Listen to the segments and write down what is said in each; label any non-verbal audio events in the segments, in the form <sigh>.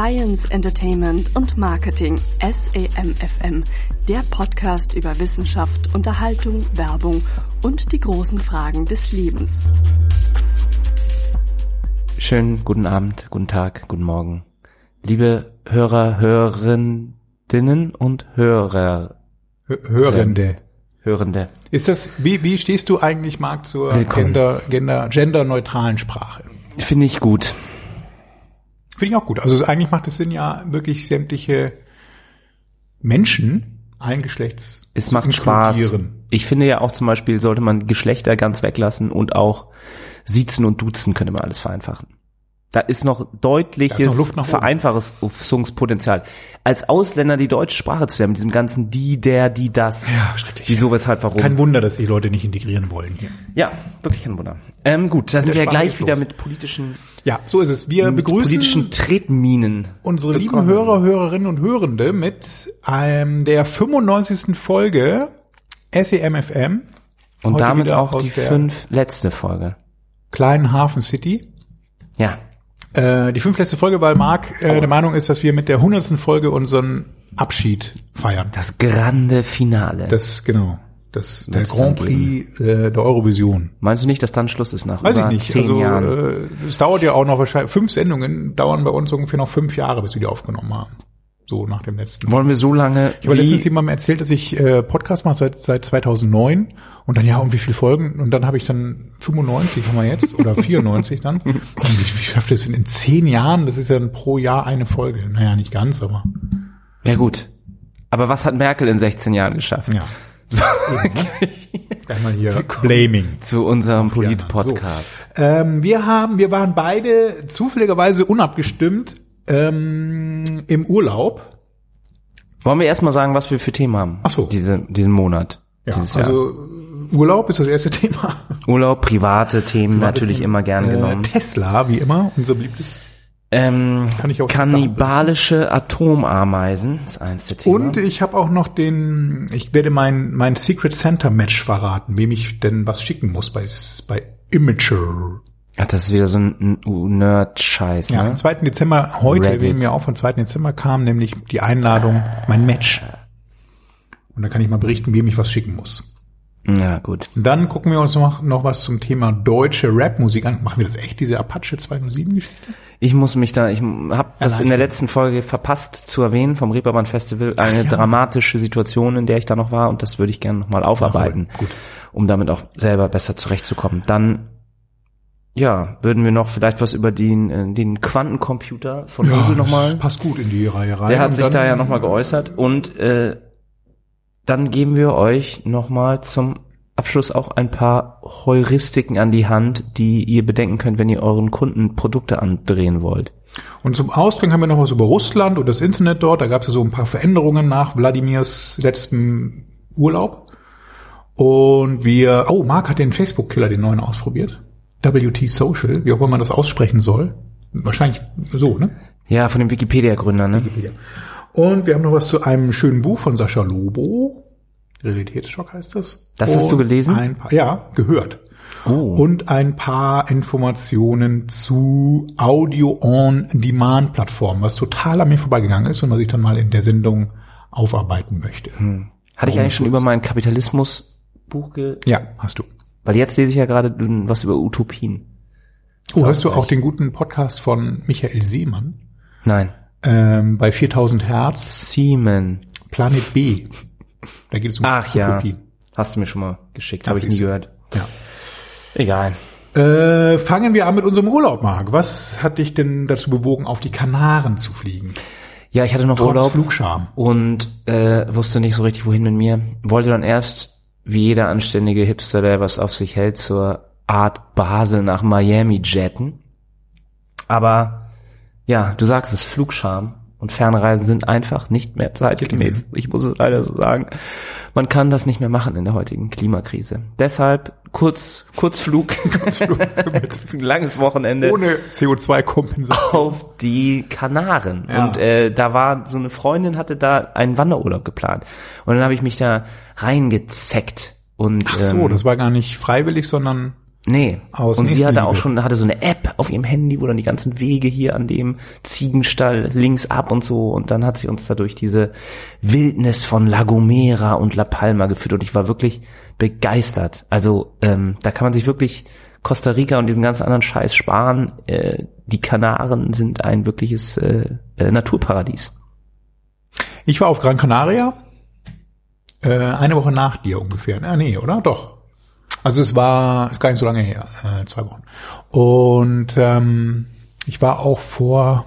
Science, Entertainment und Marketing SEMFM, der Podcast über Wissenschaft, Unterhaltung, Werbung und die großen Fragen des Lebens. Schönen guten Abend, guten Tag, guten Morgen. Liebe Hörer, Hörerinnen und Hörer. Hörende. Hörende. Ist das, wie, wie stehst du eigentlich, Marc, zur Willkommen. Gender, Gender, genderneutralen Sprache? Finde ich gut. Finde ich auch gut. Also eigentlich macht es Sinn, ja wirklich sämtliche Menschen allen Geschlechts Es macht Spaß. Ich finde ja auch zum Beispiel sollte man Geschlechter ganz weglassen und auch Siezen und Duzen könnte man alles vereinfachen. Da ist noch deutliches noch. Vereinfachungspotenzial. Als Ausländer die deutsche Sprache zu lernen, mit diesem ganzen die, der, die, das. Ja, schrecklich. Wieso, weshalb, warum. Kein Wunder, dass die Leute nicht integrieren wollen hier. ja, wirklich kein Wunder. Ähm, gut, da sind wir ja gleich wieder mit politischen, Ja, so ist es. Wir mit begrüßen politischen Tretminen. unsere lieben. Hörer, Hörerinnen und Hörende mit ähm, der 95. Folge SEMFM. Und Heute damit auch aus die fünf letzte Folge. kleinen Hafen City. Ja. Äh, die fünfletzte Folge, weil Marc äh, der Meinung ist, dass wir mit der hundertsten Folge unseren Abschied feiern. Das grande Finale. Das, genau. Das, der Grand Prix äh, der Eurovision. Meinst du nicht, dass dann Schluss ist nach Weiß ich über nicht. zehn Also Jahren? äh, es dauert ja auch noch wahrscheinlich, fünf Sendungen dauern bei uns ungefähr noch fünf Jahre, bis wir die aufgenommen haben. So nach dem letzten. Wollen wir so lange Ich habe letztens jemandem erzählt, dass ich äh, Podcast mache seit, seit 2009 und dann ja, und wie viele Folgen? Und dann habe ich dann 95 haben wir jetzt oder 94 dann. <laughs> Und ich, wie schafft das denn in zehn Jahren? Das ist ja dann pro Jahr eine Folge. Naja, nicht ganz, aber ja gut. Aber was hat Merkel in 16 Jahren geschafft? ja. <laughs> Einmal hier Blaming. Zu unserem Polit-Podcast. So. Ähm, wir haben, wir waren beide zufälligerweise unabgestimmt ähm, im Urlaub. Wollen wir erstmal sagen, was wir für Themen haben? Ach so. Diese, diesen Monat. Ja, also Urlaub ist das erste <laughs> Thema. Urlaub, private Themen natürlich immer gern Äh, genommen. Tesla, wie immer, unser beliebtes. Ähm, Kann ich auch kannibalische Atomameisen ist eins der Themen. Und ich habe auch noch den, ich werde mein mein Secret Santa Match verraten, wem ich denn was schicken muss bei bei Imager. Ach, das ist wieder so ein Nerd-Scheiß, Ja, ne? am 2. Dezember heute, Reddit. wem mir auch vom 2. Dezember kam, nämlich die Einladung, mein Match. Und da kann ich mal berichten, wem ich was schicken muss. Ja, gut. Und dann gucken wir uns noch, noch was zum Thema deutsche Rapmusik an. Machen wir das echt, diese Apache 207 Geschichte? Ich muss mich da, ich habe das in der letzten Folge verpasst zu erwähnen vom Reeperbahn Festival, eine dramatische Situation, in der ich da noch war und das würde ich gerne nochmal aufarbeiten, wir. Gut. um damit auch selber besser zurechtzukommen. Dann, ja, würden wir noch vielleicht was über den, äh, den Quantencomputer von Google nochmal. das passt gut in die Reihe rein. Der hat sich da ja nochmal geäußert und äh, dann geben wir euch nochmal zum Abschluss auch ein paar Heuristiken an die Hand, die ihr bedenken könnt, wenn ihr euren Kunden Produkte andrehen wollt. Und zum Ausgang haben wir noch was über Russland und das Internet dort. Da gab es ja so ein paar Veränderungen nach Wladimirs letztem Urlaub. Und wir, oh, Marc hat den Facebook-Killer, den neuen, ausprobiert. WT Social, wie auch immer man das aussprechen soll. Wahrscheinlich so, ne? Ja, von dem Wikipedia-Gründer, ne? Und wir haben noch was zu einem schönen Buch von Sascha Lobo. Realitätsschock heißt das. Das hast du Und gelesen? Ein paar, ja, gehört. Oh. Und ein paar Informationen zu Audio-on-Demand-Plattformen, was total an mir vorbeigegangen ist und was ich dann mal in der Sendung aufarbeiten möchte. Hatte ich eigentlich schon über mein Kapitalismus-Buch ge... Ja, hast du. Weil jetzt lese ich ja gerade was über Utopien. Oh, hast du auch den guten Podcast von Michael Seemann Nein. ähm, bei 4000 Hertz, Siemen. Planet B. Da geht es um Ach ja. Utopien. Hast du mir schon mal geschickt, habe ich nie gehört. Ja. Egal. Äh, fangen wir an mit unserem Urlaub, Marc. Was hat dich denn dazu bewogen, auf die Kanaren zu fliegen? Ja, ich hatte noch Trotz Urlaub. Flugscham. und äh, wusste nicht so richtig, wohin mit mir. Wollte dann erst, wie jeder anständige Hipster, der was auf sich hält, zur Art Basel nach Miami jetten. Aber ja, du sagst es, Flugscham und Fernreisen sind einfach nicht mehr zeitgemäß. Ich muss es leider so sagen. Man kann das nicht mehr machen in der heutigen Klimakrise. Deshalb kurz, Kurzflug, <laughs> ein langes Wochenende Ohne CO2-Kompensation. auf die Kanaren. Ja. Und äh, da war so eine Freundin hatte da einen Wanderurlaub geplant. Und dann habe ich mich da reingezeckt. Und Ach so, ähm, das war gar nicht freiwillig, sondern Nee. Aus und sie hatte auch schon, hatte so eine App auf ihrem Handy, wo dann die ganzen Wege hier an dem Ziegenstall links ab und so. Und dann hat sie uns da durch diese Wildnis von La Gomera und La Palma geführt. Und ich war wirklich begeistert. Also ähm, da kann man sich wirklich Costa Rica und diesen ganzen anderen Scheiß sparen. Äh, die Kanaren sind ein wirkliches äh, äh, Naturparadies. Ich war auf Gran Canaria, äh, eine Woche nach dir ungefähr. Ah, nee, oder? Doch. Also es war, ist gar nicht so lange her, äh, zwei Wochen. Und ähm, ich war auch vor,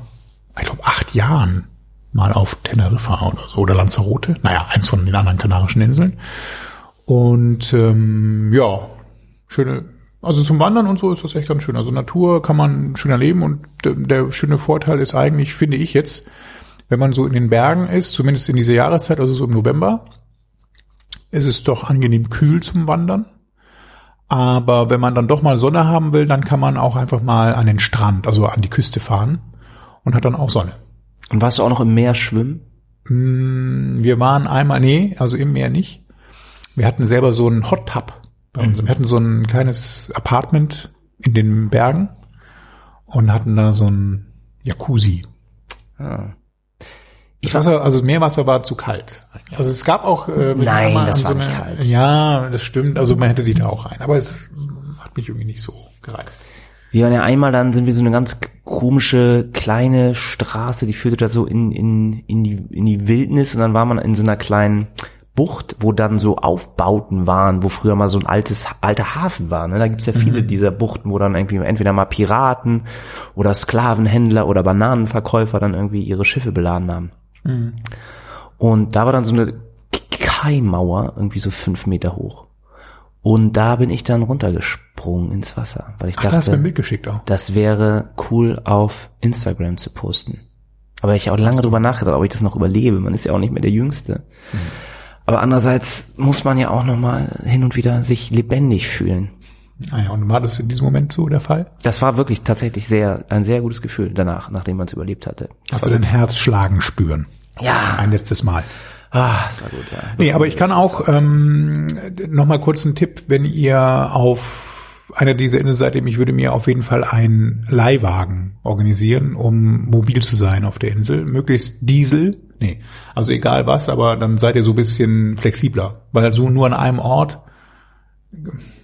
ich glaube, acht Jahren mal auf Teneriffa oder so, oder Lanzarote. Naja, eins von den anderen kanarischen Inseln. Und ähm, ja, schöne, also zum Wandern und so ist das echt ganz schön. Also Natur kann man schön erleben und der, der schöne Vorteil ist eigentlich, finde ich jetzt, wenn man so in den Bergen ist, zumindest in dieser Jahreszeit, also so im November, ist es doch angenehm kühl zum Wandern. Aber wenn man dann doch mal Sonne haben will, dann kann man auch einfach mal an den Strand, also an die Küste fahren und hat dann auch Sonne. Und warst du auch noch im Meer schwimmen? Mm, Wir waren einmal, nee, also im Meer nicht. Wir hatten selber so einen Hot Tub bei uns. Wir hatten so ein kleines Apartment in den Bergen und hatten da so ein Jacuzzi. Ah. Das Wasser, also das Meerwasser war zu kalt. Also es gab auch äh, Nein, das war nicht kalt. Ja, das stimmt. Also man hätte sich da auch rein, aber es hat mich irgendwie nicht so gereizt. Wir waren ja einmal, dann sind wir so eine ganz komische kleine Straße, die führte da so in, in, in, die, in die Wildnis und dann war man in so einer kleinen Bucht, wo dann so Aufbauten waren, wo früher mal so ein altes, alter Hafen war. Ne? Da gibt's ja viele dieser Buchten, wo dann irgendwie entweder mal Piraten oder Sklavenhändler oder Bananenverkäufer dann irgendwie ihre Schiffe beladen haben. Und da war dann so eine Kaimauer, irgendwie so fünf Meter hoch. Und da bin ich dann runtergesprungen ins Wasser, weil ich Ach, da dachte, auch. das wäre cool auf Instagram zu posten. Aber ich habe auch lange drüber nachgedacht, ob ich das noch überlebe. Man ist ja auch nicht mehr der Jüngste. Aber andererseits muss man ja auch noch mal hin und wieder sich lebendig fühlen. Ah ja, und war das in diesem Moment so der Fall? Das war wirklich tatsächlich sehr ein sehr gutes Gefühl danach, nachdem man es überlebt hatte. Das Hast du dein Herz schlagen spüren? Ja. Ein letztes Mal. Ah, das war gut, ja. Nee, aber ich kann auch ähm, noch mal kurz einen Tipp, wenn ihr auf einer dieser Inseln seid, ich würde mir auf jeden Fall einen Leihwagen organisieren, um mobil zu sein auf der Insel. Möglichst Diesel, nee, also egal was, aber dann seid ihr so ein bisschen flexibler, weil so nur an einem Ort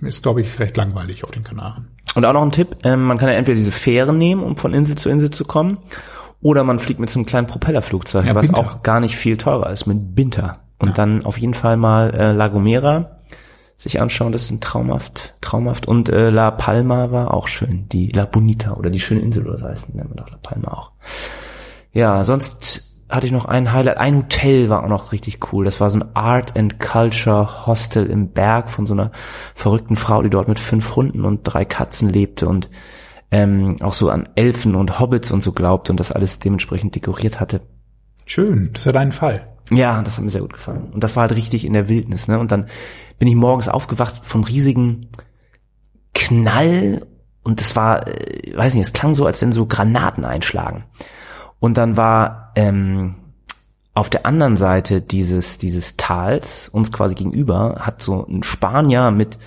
ist, glaube ich, recht langweilig auf den Kanaren. Und auch noch ein Tipp, ähm, man kann ja entweder diese Fähren nehmen, um von Insel zu Insel zu kommen, oder man fliegt mit so einem kleinen Propellerflugzeug, Ja, was Binter. auch gar nicht viel teurer ist, mit Binter. Und dann auf jeden Fall mal äh, La Gomera sich anschauen, das ist ein traumhaft, traumhaft. Und äh, La Palma war auch schön, die La Bonita oder die schöne Insel, oder das heißt, nennen wir doch La Palma auch. Ja, sonst hatte ich noch ein Highlight. Ein Hotel war auch noch richtig cool. Das war so ein Art and Culture Hostel im Berg von so einer verrückten Frau, die dort mit fünf Hunden und drei Katzen lebte und ähm, auch so an Elfen und Hobbits und so glaubte und das alles dementsprechend dekoriert hatte. Schön, das ist ja dein Fall. Ja, das hat mir sehr gut gefallen. Und das war halt richtig in der Wildnis, ne? Und dann bin ich morgens aufgewacht vom riesigen Knall und das war, äh, weiß nicht, es klang so, als wenn so Granaten einschlagen. Und dann war ähm, auf der anderen Seite dieses dieses Tals uns quasi gegenüber hat so ein Spanier mit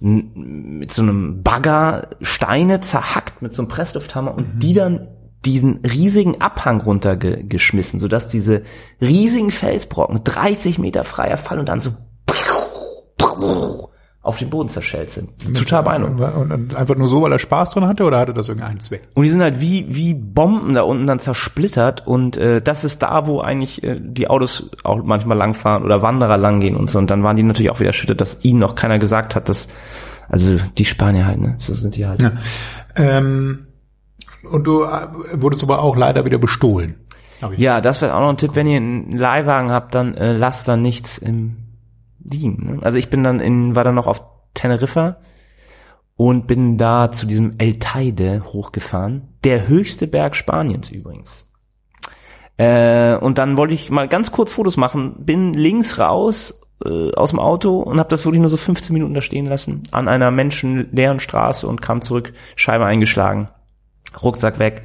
mit so einem Bagger Steine zerhackt mit so einem Presslufthammer und die dann diesen riesigen Abhang runtergeschmissen, sodass diese riesigen Felsbrocken 30 Meter freier Fall und dann so auf den Boden zerschellt sind. Total beeindruckend. Und, und einfach nur so, weil er Spaß dran hatte, oder hatte das irgendeinen Zweck? Und die sind halt wie, wie Bomben da unten dann zersplittert und äh, das ist da, wo eigentlich äh, die Autos auch manchmal langfahren oder Wanderer langgehen und so. Und dann waren die natürlich auch wieder erschüttert, dass ihnen noch keiner gesagt hat, dass, also die Spanier halt, ne? So sind die halt. Ja. Ähm, und du äh, wurdest aber auch leider wieder bestohlen. Ja, das wäre auch noch ein Tipp, wenn ihr einen Leihwagen habt, dann äh, lasst da nichts im liegen. Ne? Also ich bin dann in, war dann noch auf Teneriffa und bin da zu diesem El Teide hochgefahren. Der höchste Berg Spaniens übrigens. Äh, und dann wollte ich mal ganz kurz Fotos machen, bin links raus äh, aus dem Auto und habe das wirklich nur so 15 Minuten da stehen lassen, an einer menschenleeren Straße und kam zurück, Scheibe eingeschlagen, Rucksack weg,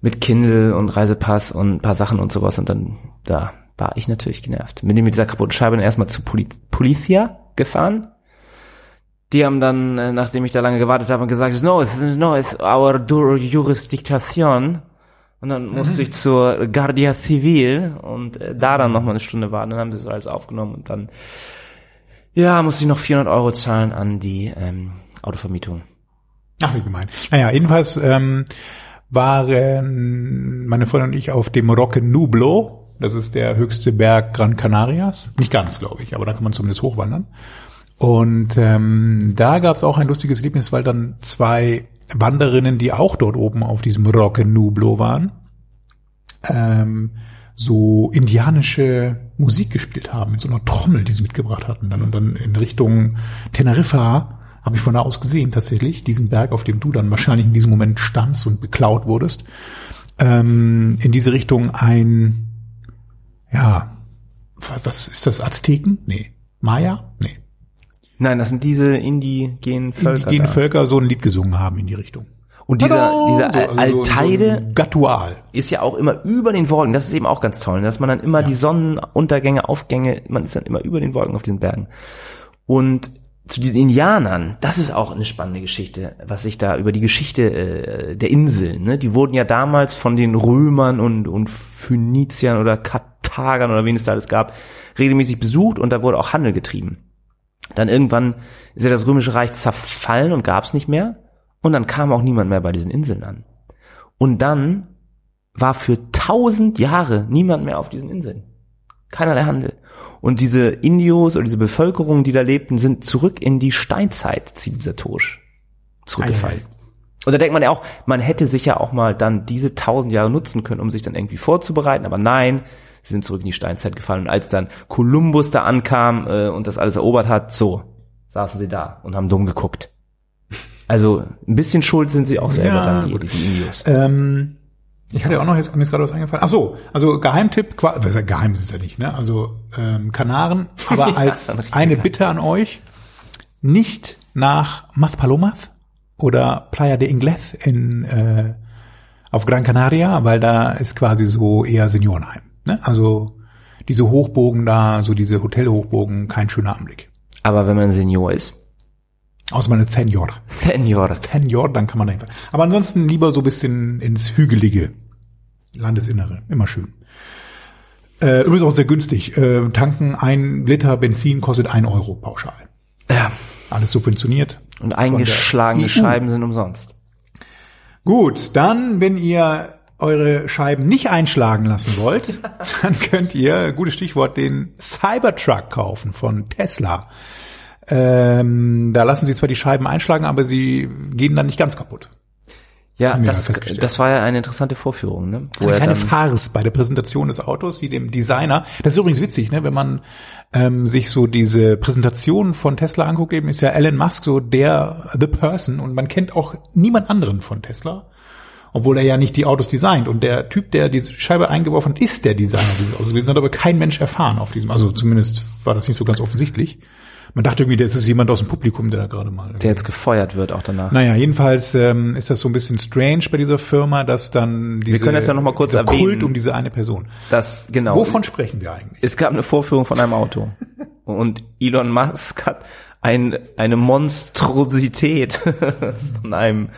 mit Kindle und Reisepass und ein paar Sachen und sowas und dann da war ich natürlich genervt. Bin mit dieser kaputten Scheibe dann erstmal zu Poli Policia gefahren. die haben dann, äh, nachdem ich da lange gewartet habe, gesagt, no, it's, no, it's our jurisdiction. Und dann musste ich zur Guardia Civil und äh, da dann noch mal eine Stunde warten. Dann haben sie das alles aufgenommen und dann, ja, musste ich noch 400 Euro zahlen an die ähm, Autovermietung. Ach, wie gemein. Naja, jedenfalls ähm, waren meine Freundin und ich auf dem Roque Nublo. Das ist der höchste Berg Gran Canarias. Nicht ganz, glaube ich, aber da kann man zumindest hochwandern. Und ähm, da gab es auch ein lustiges Erlebnis, weil dann zwei Wanderinnen, die auch dort oben auf diesem Roque Nublo waren, ähm, so indianische Musik gespielt haben mit so einer Trommel, die sie mitgebracht hatten. Dann und dann in Richtung Teneriffa habe ich von da aus gesehen tatsächlich diesen Berg, auf dem du dann wahrscheinlich in diesem Moment standst und beklaut wurdest. Ähm, in diese Richtung ein, ja, was ist das? Azteken? Nee. Maya? Nee. Nein, das sind diese indigenen Völker. Indigene da. Völker so ein Lied gesungen haben in die Richtung. Und dieser, dieser So, also so- Alteide So ein Gatual. ist ja auch immer über den Wolken. Das ist eben auch ganz toll, ne? dass man dann immer die Sonnenuntergänge, Aufgänge, man ist dann immer über den Wolken auf diesen Bergen. Und zu diesen Indianern, das ist auch eine spannende Geschichte, was ich da über die Geschichte äh, der Inseln, ne? die wurden ja damals von den Römern und, und Phöniziern oder Karthagern oder wen es da alles gab, regelmäßig besucht und da wurde auch Handel getrieben. Dann irgendwann ist ja das Römische Reich zerfallen und gab es nicht mehr. Und dann kam auch niemand mehr bei diesen Inseln an. Und dann war für tausend Jahre niemand mehr auf diesen Inseln. Keiner der Handel. Und diese Indios oder diese Bevölkerung, die da lebten, sind zurück in die Steinzeit zivilisatorisch zurückgefallen. Und da denkt man ja auch, man hätte sich ja auch mal dann diese tausend Jahre nutzen können, um sich dann irgendwie vorzubereiten. Aber nein, sie sind zurück in die Steinzeit gefallen. Und als dann Kolumbus da ankam äh, und das alles erobert hat, so saßen sie da und haben dumm geguckt. Also ein bisschen schuld sind sie auch selber Ja, dann, die, die Indios. Ähm, ich hatte ja auch noch jetzt, mir ist gerade was eingefallen. Ach so, also Geheimtipp, qua- was ist ja geheim ist es ja nicht, ne? Also ähm, Kanaren, <laughs> aber Ja, als richtiger eine Bitte an euch, nicht nach Maspalomas oder Playa de Ingles in äh, auf Gran Canaria, weil da ist quasi so eher Seniorenheim. Ne? Also diese Hochbogen da, so diese Hotelhochbogen, kein schöner Anblick. Aber wenn man Senior ist, Außer man ist Senior. Senior, Senior, dann kann man da hinfahren. Aber ansonsten lieber so ein bisschen ins Hügelige. Landesinnere. Immer schön. Äh, übrigens auch sehr günstig. Äh, tanken ein Liter Benzin kostet ein Euro pauschal. ja, Alles subventioniert. und eingeschlagene EU. Scheiben sind umsonst. Gut, dann, wenn ihr eure Scheiben nicht einschlagen lassen wollt, <laughs> dann könnt ihr, gutes Stichwort, den Cybertruck kaufen von Tesla. Ähm, da lassen sie zwar die Scheiben einschlagen, aber sie gehen dann nicht ganz kaputt. Ja, wir das, das war ja eine interessante Vorführung, ne? Wo Eine kleine Farce bei der Präsentation des Autos, die dem Designer, das ist übrigens witzig, ne, wenn man ähm, sich so diese Präsentation von Tesla anguckt, eben ist ja Elon Musk so der The Person und man kennt auch niemand anderen von Tesla, obwohl er ja nicht die Autos designt und der Typ, der diese Scheibe eingeworfen hat, ist der Designer dieses Autos gewesen, hat aber kein Mensch erfahren auf diesem, also zumindest war das nicht so ganz offensichtlich. Man dachte irgendwie, das ist jemand aus dem Publikum, der da gerade mal der jetzt gefeuert wird auch danach. naja, jedenfalls ähm, ist das so ein bisschen strange bei dieser Firma, dass dann diese, können das ja noch mal kurz erwähnen. Kult um diese eine Person. Das, genau. Wovon sprechen wir eigentlich? Es gab eine Vorführung von einem Auto. <laughs> Und Elon Musk hat ein, eine Monstrosität <laughs> von einem,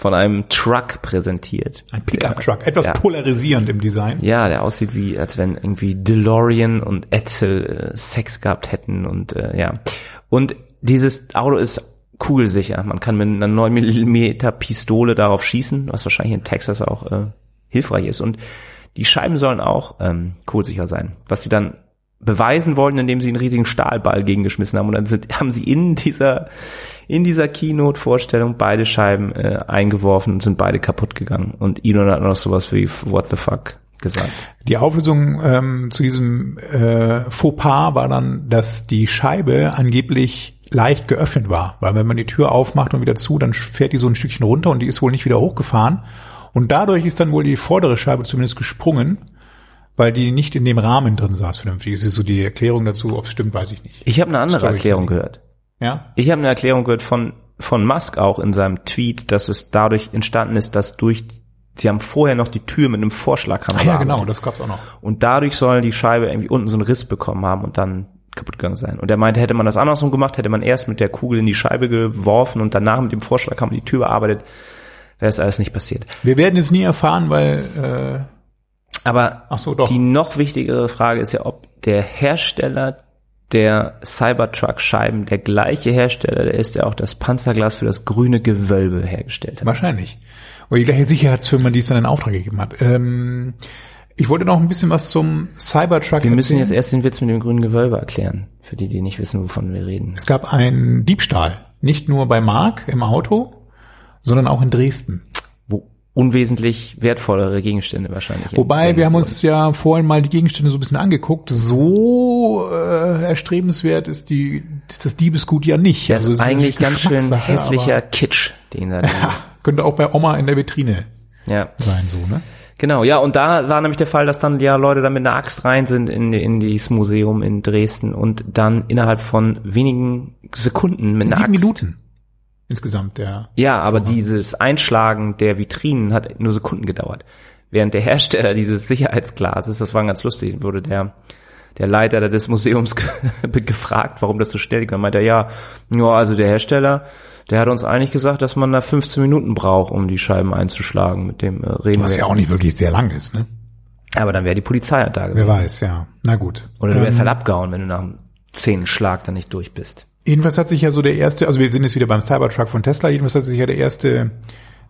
von einem Truck präsentiert. Ein Pickup-Truck, etwas Ja. polarisierend im Design. Ja, der aussieht wie, als wenn irgendwie DeLorean und Edsel äh, Sex gehabt hätten und äh, ja. Und dieses Auto ist kugelsicher. Man kann mit einer 9 mm Pistole darauf schießen, was wahrscheinlich in Texas auch äh, hilfreich ist. Und die Scheiben sollen auch ähm, kugelsicher sein. Was sie dann beweisen wollten, indem sie einen riesigen Stahlball gegengeschmissen haben. Und dann sind, haben sie in dieser, in dieser Keynote-Vorstellung beide Scheiben äh, eingeworfen und sind beide kaputt gegangen. Und Elon hat noch sowas wie What the fuck gesagt. Die Auflösung ähm, zu diesem äh, Fauxpas war dann, dass die Scheibe angeblich leicht geöffnet war, weil wenn man die Tür aufmacht und wieder zu, dann fährt die so ein Stückchen runter und die ist wohl nicht wieder hochgefahren. Und dadurch ist dann wohl die vordere Scheibe zumindest gesprungen, weil die nicht in dem Rahmen drin saß vernünftig. Das ist so die Erklärung dazu, ob es stimmt, weiß ich nicht. Ich habe eine andere Erklärung gehört. Ja? Ich habe eine Erklärung gehört von von Musk auch in seinem Tweet, dass es dadurch entstanden ist, dass durch sie haben vorher noch die Tür mit einem Vorschlaghammer Ah ja, genau, das gab's auch noch. Und dadurch soll die Scheibe irgendwie unten so einen Riss bekommen haben und dann kaputt gegangen sein. Und er meinte, hätte man das andersrum gemacht, hätte man erst mit der Kugel in die Scheibe geworfen und danach mit dem Vorschlag haben die Tür bearbeitet, wäre es alles nicht passiert. Wir werden es nie erfahren, weil Aber Ach so, doch. die noch wichtigere Frage ist ja, ob der Hersteller der Cybertruck-Scheiben der gleiche Hersteller der ist, der auch das Panzerglas für das grüne Gewölbe hergestellt hat. wahrscheinlich. Oder die gleiche Sicherheitsfirma, die es dann in Auftrag gegeben hat. Ähm, ich wollte noch ein bisschen was zum Cybertruck Wir müssen erzählen. jetzt erst den Witz mit dem grünen Gewölbe erklären, für die, die nicht wissen, wovon wir reden. Es gab einen Diebstahl. Nicht nur bei Mark im Auto, sondern auch in Dresden. Unwesentlich wertvollere Gegenstände wahrscheinlich. Wobei, wir haben uns ja vorhin mal die Gegenstände so ein bisschen angeguckt. So äh, erstrebenswert ist die ist das Diebesgut ja nicht. Das Also ist eigentlich ganz schön hässlicher Kitsch, den da. <laughs> Ja, könnte auch bei Oma in der Vitrine ja. sein, so, ne? Genau, ja, und da war nämlich der Fall, dass dann ja Leute da mit einer Axt rein sind in, in dieses Museum in Dresden und dann innerhalb von wenigen Sekunden mit einer Sieben Axt. Minuten insgesamt, der. Ja, aber dieses Einschlagen der Vitrinen hat nur Sekunden gedauert. Während der Hersteller <laughs> dieses Sicherheitsglases, das war ganz lustig, wurde der der Leiter des Museums <laughs> ge- gefragt, warum das so schnell ging. Dann meinte er, ja, ja, also der Hersteller, der hat uns eigentlich gesagt, dass man da 15 Minuten braucht, um die Scheiben einzuschlagen. Mit dem äh, reden Was ja auch nicht wirklich sehr lang ist, ne? Aber dann wäre die Polizei halt da gewesen. Wer weiß, ja. Na gut. Oder du wärst Ähm, halt abgehauen, wenn du nach einem zehnten Schlag dann nicht durch bist. Jedenfalls hat sich ja so der erste, also wir sind jetzt wieder beim Cybertruck von Tesla, jedenfalls hat sich ja der erste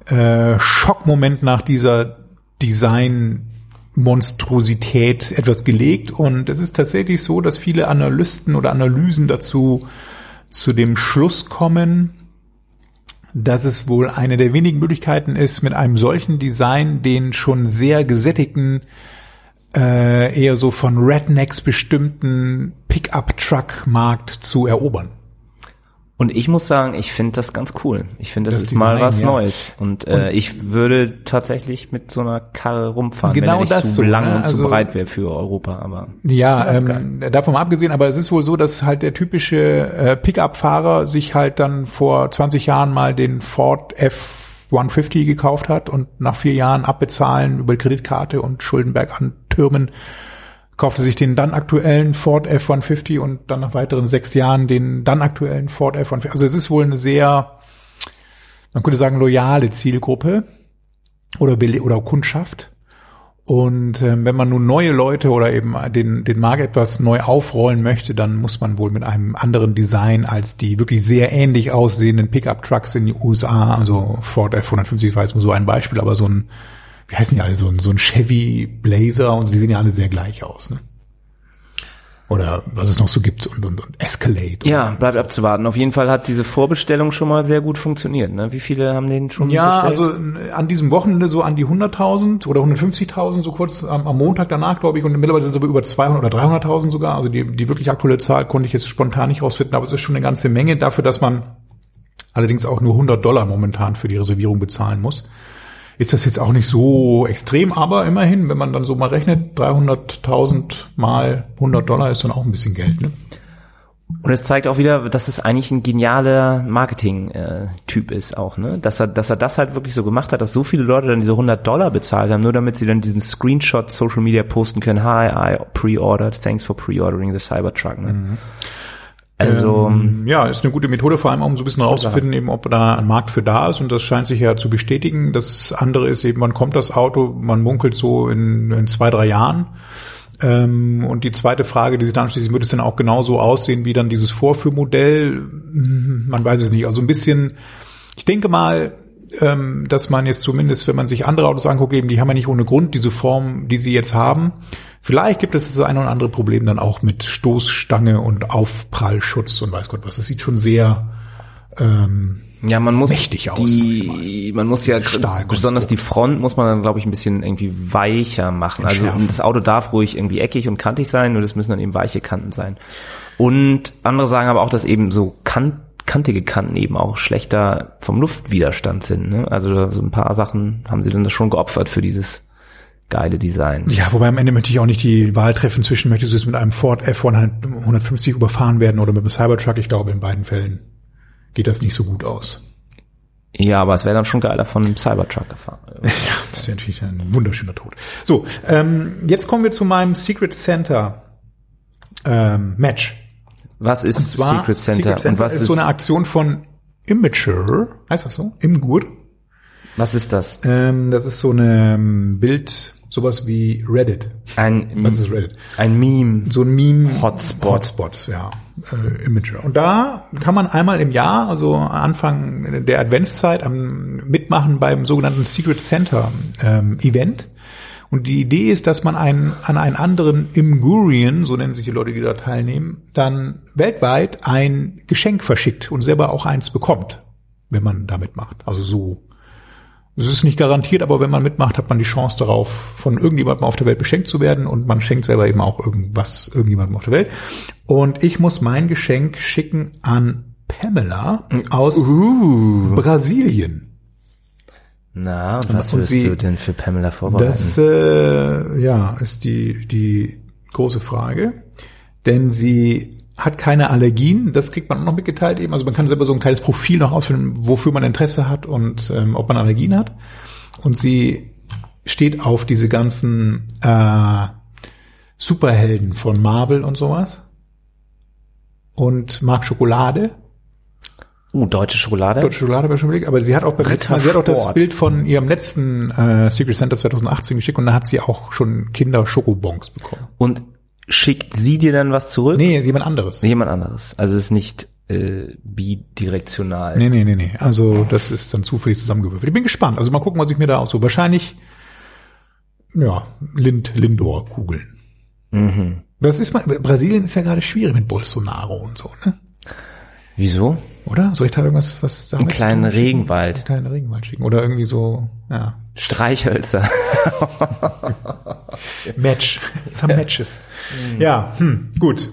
äh, Schockmoment nach dieser Design-Monstrosität etwas gelegt und es ist tatsächlich so, dass viele Analysten oder Analysen dazu zu dem Schluss kommen, dass es wohl eine der wenigen Möglichkeiten ist, mit einem solchen Design den schon sehr gesättigten äh, eher so von Rednecks bestimmten Pickup-Truck-Markt zu erobern. Und ich muss sagen, ich finde das ganz cool. Ich finde, das, Das ist mal Design, was ja. Neues. Und, äh, ich würde tatsächlich mit so einer Karre rumfahren, Genau wenn er nicht das zu so, lang ne? und zu Also- breit wäre für Europa. Aber Ja, ähm, davon mal abgesehen, aber es ist wohl so, dass halt der typische äh, Pickup-Fahrer sich halt dann vor 20 Jahren mal den Ford F-150 gekauft hat und nach vier Jahren abbezahlen über die Kreditkarte und Schuldenberg antürmen, kaufte sich den dann aktuellen Ford F-150 und dann nach weiteren sechs Jahren den dann aktuellen Ford F-150. Also es ist wohl eine sehr, man könnte sagen, loyale Zielgruppe oder, oder Kundschaft. Und ähm, wenn man nun neue Leute oder eben den, den Markt etwas neu aufrollen möchte, dann muss man wohl mit einem anderen Design als die wirklich sehr ähnlich aussehenden Pickup-Trucks in den USA, also Ford F-150 war jetzt nur so ein Beispiel, aber so ein, wie heißen die alle, so ein, so ein Chevy Blazer und die sehen ja alle sehr gleich aus. Ne? Oder was es noch so gibt und, und, und Escalade. ja, bleibt abzuwarten. Auf jeden Fall hat diese Vorbestellung schon mal sehr gut funktioniert. Ne? Wie viele haben den schon Ja, bestellt? also äh, an diesem Wochenende so an die 100.000 oder 150.000 so kurz am, am Montag danach, glaube ich, und mittlerweile sind es aber über 200 oder 300.000 sogar. Also die, die wirklich aktuelle Zahl konnte ich jetzt spontan nicht rausfinden, aber es ist schon eine ganze Menge dafür, dass man allerdings auch nur 100 Dollar momentan für die Reservierung bezahlen muss. Ist das jetzt auch nicht so extrem, aber immerhin, wenn man dann so mal rechnet, 300.000 mal 100 Dollar ist dann auch ein bisschen Geld, ne? Und es zeigt auch wieder, dass es eigentlich ein genialer Marketing-Typ ist auch, ne? Dass er, dass er das halt wirklich so gemacht hat, dass so viele Leute dann diese 100 Dollar bezahlt haben, nur damit sie dann diesen Screenshot Social Media posten können. Hi, I pre-ordered. Thanks for pre-ordering the Cybertruck. Ne? Also Ähm, ja, ist eine gute Methode, vor allem um so ein bisschen rauszufinden, eben, ob da ein Markt für da ist und das scheint sich ja zu bestätigen. Das andere ist eben, wann kommt das Auto? Man munkelt so in, in zwei, drei Jahren. Ähm, und die zweite Frage, die sich dann anschließt, wird es dann auch genauso aussehen wie dann dieses Vorführmodell? Man weiß es nicht. Also ein bisschen, ich denke mal, ähm, dass man jetzt zumindest, wenn man sich andere Autos anguckt, eben, die haben ja nicht ohne Grund diese Form, die sie jetzt haben. Vielleicht gibt es das eine oder andere Problem dann auch mit Stoßstange und Aufprallschutz und weiß Gott was. Das sieht schon sehr ähm, ja, man muss mächtig aus, die, man muss ja besonders die Front muss man dann glaube ich ein bisschen irgendwie weicher machen. Also das Auto darf ruhig irgendwie eckig und kantig sein, nur das müssen dann eben weiche Kanten sein. Und andere sagen aber auch, dass eben so kant kantige Kanten eben auch schlechter vom Luftwiderstand sind. Ne? Also so ein paar Sachen haben sie dann schon geopfert für dieses geile Design. Ja, wobei am Ende möchte ich auch nicht die Wahl treffen zwischen, möchtest du es mit einem Ford F150 überfahren werden oder mit einem Cybertruck. Ich glaube, in beiden Fällen geht das nicht so gut aus. Ja, aber es wäre dann schon geiler von einem Cybertruck gefahren. <laughs> Ja, das wäre natürlich ein wunderschöner Tod. So, ähm, jetzt kommen wir zu meinem Secret Center ähm, Match. Was ist Secret Center? Secret Center und was ist ist, so eine Aktion von Immature, heißt das so? Imgur. was ist das? Ähm, das ist so eine ähm, Bild, sowas wie Reddit. Ein, Was ist Reddit? ein Meme. So ein Meme Hotspot. Hotspot, ja. Äh, Immature. Und da kann man einmal im Jahr, also Anfang der Adventszeit, am, mitmachen beim sogenannten Secret Center ähm, Event. Und die Idee ist, dass man einen, an einen anderen Imgurian, so nennen sich die Leute, die da teilnehmen, dann weltweit ein Geschenk verschickt und selber auch eins bekommt, wenn man da mitmacht. Also so. Es ist nicht garantiert, aber wenn man mitmacht, hat man die Chance darauf, von irgendjemandem auf der Welt beschenkt zu werden und man schenkt selber eben auch irgendwas irgendjemandem auf der Welt. Und ich muss mein Geschenk schicken an Pamela aus Brasilien. Na, und was Und würdest sie- du denn für Pamela vorbereiten? Das äh, ja ist die die große Frage, denn sie hat keine Allergien. Das kriegt man auch noch mitgeteilt eben. Also man kann selber so ein kleines Profil noch ausfüllen, wofür man Interesse hat und ähm, ob man Allergien hat. Und sie steht auf diese ganzen äh, Superhelden von Marvel und sowas und mag Schokolade. uh, deutsche Schokolade. Deutsche Schokolade schon überlegt, aber sie hat auch beim letzten Mal, sie hat auch das. Bild von ihrem letzten äh, Secret Center 2018 geschickt und da hat sie auch schon Kinder Schokobons bekommen. Und schickt sie dir dann was zurück? Nee, jemand anderes. Jemand anderes. Also es ist nicht äh, bidirektional. Nee, nee, nee, nee. Also das ist dann zufällig zusammengewürfelt. Ich bin gespannt. Also mal gucken, was ich mir da aussuche. Wahrscheinlich, ja, Lind, Lindor-Kugeln. Mhm. Das ist mal, Brasilien ist ja gerade schwierig mit Bolsonaro und so, ne? Wieso? Oder? Soll ich da irgendwas, was da Einen kleinen Regenwald. Einen kleinen Regenwald schicken. Oder irgendwie so, ja. Streichhölzer. <laughs> Match. Some Matches. Ja, hm, gut.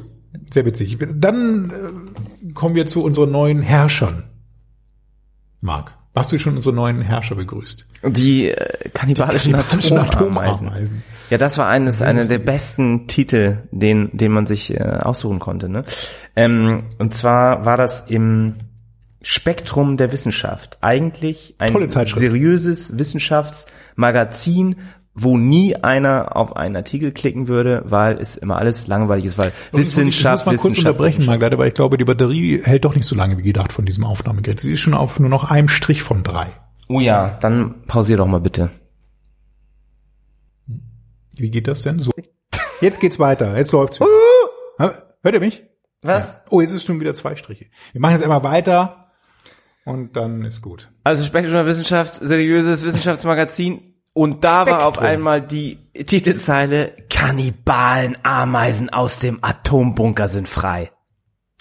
Sehr witzig. Dann äh, kommen wir zu unseren neuen Herrschern. Marc, hast du schon unsere neuen Herrscher begrüßt? Die äh, kannibalischen, kannibalischen Atomameisen. Atomameisen. Ja, das war eines, einer der besten Titel, den, den man sich äh, aussuchen konnte. Ne? Ähm, und zwar war das im Spektrum der Wissenschaft. Eigentlich ein seriöses Wissenschaftsmagazin, wo nie einer auf einen Artikel klicken würde, weil es immer alles langweilig ist, weil Wissenschaft, ich muss mal kurz unterbrechen. Marc, weil ich glaube, die Batterie hält doch nicht so lange wie gedacht von diesem Aufnahmegerät. Sie ist schon auf nur noch einem Strich von drei. Oh ja, dann pausier doch mal bitte. Wie geht das denn? So. Jetzt geht's weiter. Jetzt läuft's. wieder. Hört ihr mich? Was? Oh, jetzt ist schon wieder zwei Striche. Wir machen jetzt einmal weiter und dann ist gut. Also Spektrum Wissenschaft, seriöses Wissenschaftsmagazin. Und da war auf Spektrum. einmal die Titelzeile Kannibalen, Ameisen aus dem Atombunker sind frei.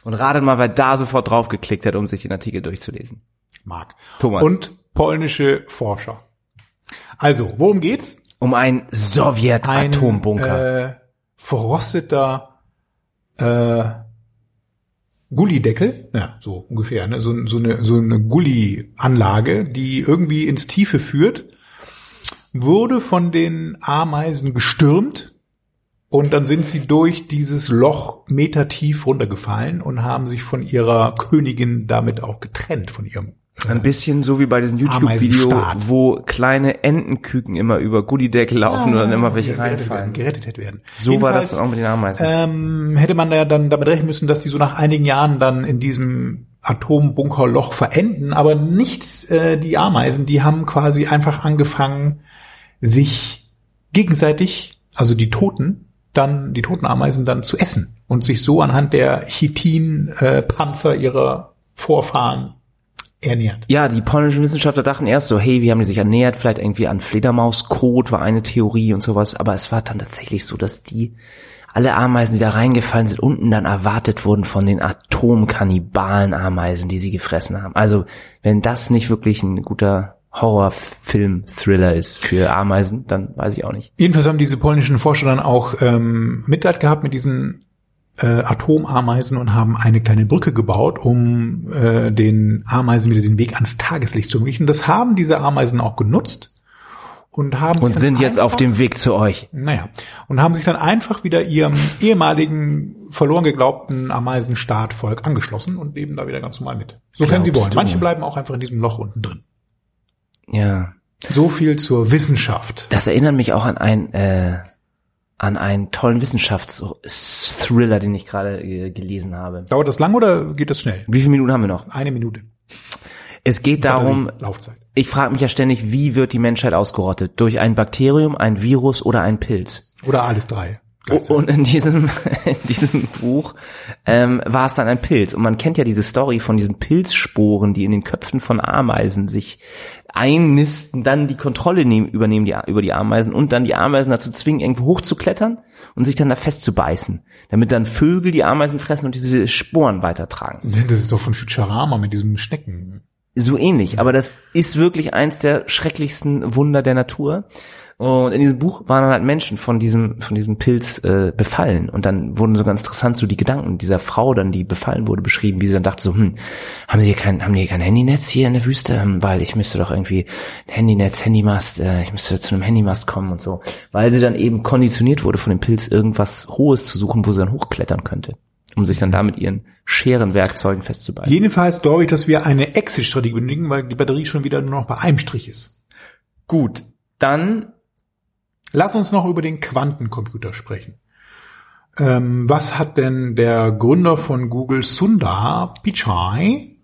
Und ratet mal, wer da sofort draufgeklickt hat, um sich den Artikel durchzulesen. Marc. Thomas. Und polnische Forscher. Also, worum geht's? Um einen Ein Sowjet-Atombunker. Äh, verrosteter äh, Gullideckel, ja, so ungefähr, ne? so, so eine, so eine Gulli-Anlage, die irgendwie ins Tiefe führt, wurde von den Ameisen gestürmt und dann sind sie durch dieses Loch metertief runtergefallen und haben sich von ihrer Königin damit auch getrennt, von ihrem Ein bisschen so wie bei diesem YouTube-Video, wo kleine Entenküken immer über Gullideckel laufen und dann immer welche gerettet werden, reinfallen. gerettet werden. So war das Jedenfalls, dann auch mit den Ameisen. ähm, hätte man da ja dann damit rechnen müssen, dass die so nach einigen Jahren dann in diesem Atombunkerloch verenden, aber nicht äh, die Ameisen, die haben quasi einfach angefangen, sich gegenseitig, also die Toten, dann die toten Ameisen dann zu essen und sich so anhand der Chitin-Panzer ihrer Vorfahren ernährt. Ja, die polnischen Wissenschaftler dachten erst so, hey, wie haben die sich ernährt? Vielleicht irgendwie an Fledermauskot war eine Theorie und sowas. Aber es war dann tatsächlich so, dass die, alle Ameisen, die da reingefallen sind, unten dann erwartet wurden von den Atomkannibalen-Ameisen, die sie gefressen haben. Also, wenn das nicht wirklich ein guter Horrorfilm-Thriller ist für Ameisen, dann weiß ich auch nicht. Jedenfalls haben diese polnischen Forscher dann auch ähm, Mitleid gehabt mit diesen äh, Atomameisen und haben eine kleine Brücke gebaut, um äh, den Ameisen wieder den Weg ans Tageslicht zu ermöglichen. Das haben diese Ameisen auch genutzt und haben Und sind jetzt auf einfach- dem Weg zu euch. naja, und haben sich dann einfach wieder ihrem ehemaligen verloren geglaubten Ameisenstaatvolk angeschlossen und leben da wieder ganz normal mit. Sofern sie wollen. du? Manche bleiben auch einfach in diesem Loch unten drin. Ja. So viel zur Wissenschaft. Das erinnert mich auch an ein, äh, an einen tollen Wissenschaftsthriller, den ich gerade äh, gelesen habe. Dauert das lang oder geht das schnell? Wie viele Minuten haben wir noch? Eine Minute. Es geht darum, Laufzeit. ich frage mich ja ständig, wie wird die Menschheit ausgerottet? Durch ein Bakterium, ein Virus oder ein Pilz? Oder alles drei. Und in diesem, <laughs> in diesem Buch ähm, war es dann ein Pilz. Und man kennt ja diese Story von diesen Pilzsporen, die in den Köpfen von Ameisen sich einnisten, dann die Kontrolle nehmen, übernehmen die, über die Ameisen und dann die Ameisen dazu zwingen, irgendwo hochzuklettern und sich dann da festzubeißen, damit dann Vögel die Ameisen fressen und diese Sporen weitertragen. Das ist doch von Futurama mit diesem Schnecken. So ähnlich, aber das ist wirklich eins der schrecklichsten Wunder der Natur. Und in diesem Buch waren dann halt Menschen von diesem, von diesem Pilz äh, befallen. Und dann wurden so ganz interessant so die Gedanken dieser Frau dann, die befallen wurde, beschrieben, wie sie dann dachte so, hm, haben sie hier kein, haben die hier kein Handynetz hier in der Wüste? Ähm, Weil ich müsste doch irgendwie ein Handynetz, Handymast, äh, ich müsste zu einem Handymast kommen und so. Weil sie dann eben konditioniert wurde von dem Pilz, irgendwas Hohes zu suchen, wo sie dann hochklettern könnte. Um sich dann damit ihren Scherenwerkzeugen festzubeißen. Jedenfalls glaube ich, dass wir eine Exit-Strategie benötigen, weil die Batterie schon wieder nur noch bei einem Strich ist. Gut, dann Lass uns noch über den Quantencomputer sprechen. Ähm, was hat denn der Gründer von Google, Sundar Pichai,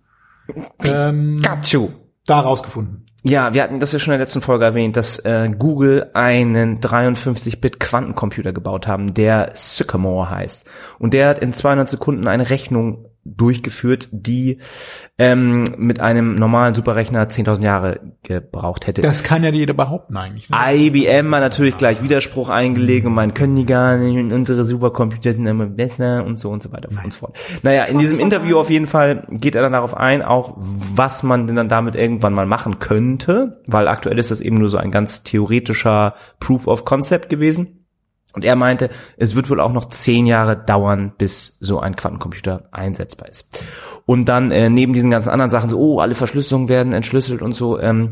ähm, Pikachu. da rausgefunden? Ja, wir hatten das ja schon in der letzten Folge erwähnt, dass äh, Google einen 53-Bit Quantencomputer gebaut haben, der Sycamore heißt. Und der hat in 200 Sekunden eine Rechnung durchgeführt, die ähm, mit einem normalen Superrechner 10.000 Jahre gebraucht hätte. Das kann ja jeder behaupten eigentlich. Ne? IBM hat natürlich gleich Widerspruch eingelegt und man können die gar nicht und unsere Supercomputer sind immer besser und so und so weiter und so fort. Naja, in diesem Interview auf jeden Fall geht er dann darauf ein, auch was man denn dann damit irgendwann mal machen könnte, weil aktuell ist das eben nur so ein ganz theoretischer Proof of Concept gewesen. Und er meinte, es wird wohl auch noch zehn Jahre dauern, bis so ein Quantencomputer einsetzbar ist. Und dann äh, neben diesen ganzen anderen Sachen, so, oh, alle Verschlüsselungen werden entschlüsselt und so, ähm,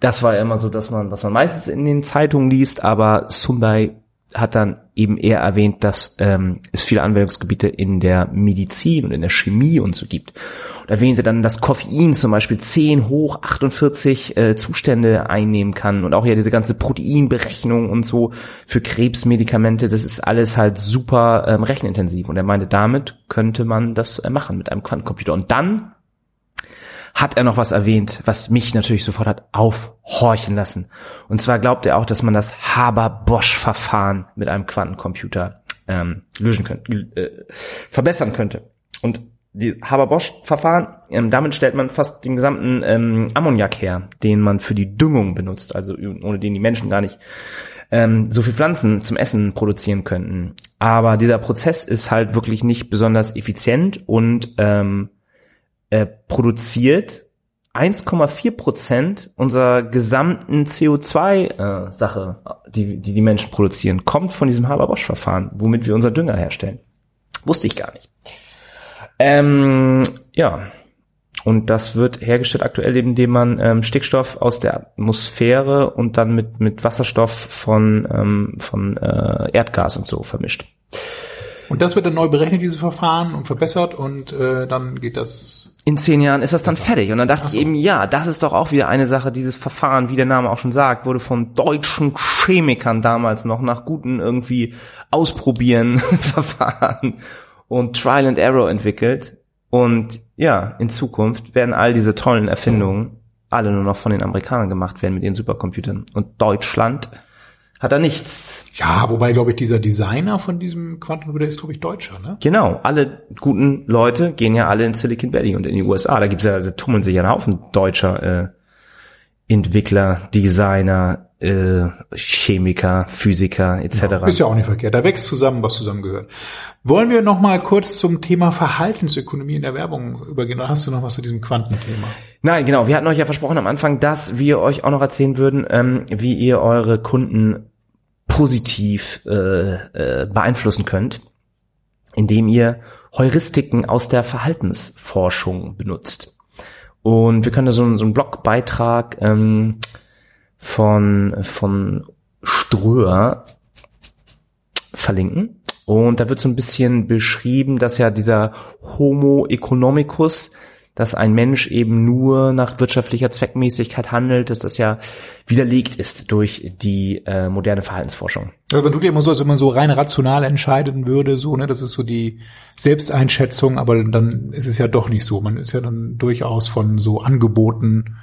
das war ja immer so, dass man, was man meistens in den Zeitungen liest, aber Sundai hat dann eben eher erwähnt, dass ähm, es viele Anwendungsgebiete in der Medizin und in der Chemie und so gibt. Und erwähnte dann, dass Koffein zum Beispiel 10 hoch 48 äh, Zustände einnehmen kann und auch ja diese ganze Proteinberechnung und so für Krebsmedikamente, das ist alles halt super ähm, rechenintensiv. Und er meinte, damit könnte man das äh, machen mit einem Quantencomputer. Und dann hat er noch was erwähnt, was mich natürlich sofort hat aufhorchen lassen. Und zwar glaubt er auch, dass man das Haber-Bosch-Verfahren mit einem Quantencomputer ähm, lösen könnte, äh, verbessern könnte. Und die Haber-Bosch-Verfahren, ähm, damit stellt man fast den gesamten ähm, Ammoniak her, den man für die Düngung benutzt, also ohne den die Menschen gar nicht ähm, so viel Pflanzen zum Essen produzieren könnten. Aber dieser Prozess ist halt wirklich nicht besonders effizient und ähm, äh, produziert 1,4 Prozent unserer gesamten CO2-Sache, die, die die Menschen produzieren, kommt von diesem Haber-Bosch-Verfahren, womit wir unser Dünger herstellen. Wusste ich gar nicht. Ähm, ja, und das wird hergestellt aktuell, indem man ähm, Stickstoff aus der Atmosphäre und dann mit, mit Wasserstoff von, ähm, von äh, Erdgas und so vermischt. Und das wird dann neu berechnet, diese Verfahren, und verbessert und äh, dann geht das. In zehn Jahren ist das dann fertig. Und dann dachte ich eben, ja, das ist doch auch wieder eine Sache, dieses Verfahren, wie der Name auch schon sagt, wurde von deutschen Chemikern damals noch nach guten irgendwie Ausprobieren <laughs> Verfahren und Trial and Error entwickelt. Und ja, in Zukunft werden all diese tollen Erfindungen alle nur noch von den Amerikanern gemacht werden mit ihren Supercomputern. Und Deutschland hat da nichts. Ja, wobei, glaube ich, dieser Designer von diesem Quantencomputer ist, glaube ich, Deutscher, ne? Genau, alle guten Leute gehen ja alle in Silicon Valley und in die USA. Da gibt's ja, da tummeln sich ja ein Haufen deutscher äh, Entwickler, Designer, äh, Chemiker, Physiker etc. Ja, ist ja auch nicht verkehrt. Da wächst zusammen, was zusammengehört. Wollen wir noch mal kurz zum Thema Verhaltensökonomie in der Werbung übergehen? Oder hast du noch was zu diesem Quantenthema? Nein, genau. Wir hatten euch ja versprochen am Anfang, dass wir euch auch noch erzählen würden, ähm, wie ihr eure Kunden positiv äh, äh, beeinflussen könnt, indem ihr Heuristiken aus der Verhaltensforschung benutzt. Und wir können da so, so einen Blogbeitrag ähm, von, von Ströer verlinken. Und da wird so ein bisschen beschrieben, dass ja dieser Homo economicus dass ein Mensch eben nur nach wirtschaftlicher Zweckmäßigkeit handelt, dass das ja widerlegt ist durch die äh, moderne Verhaltensforschung. Also man tut ja immer so, als wenn man so rein rational entscheiden würde, so, ne, das ist so die Selbsteinschätzung, aber dann ist es ja doch nicht so. Man ist ja dann durchaus von so Angeboten,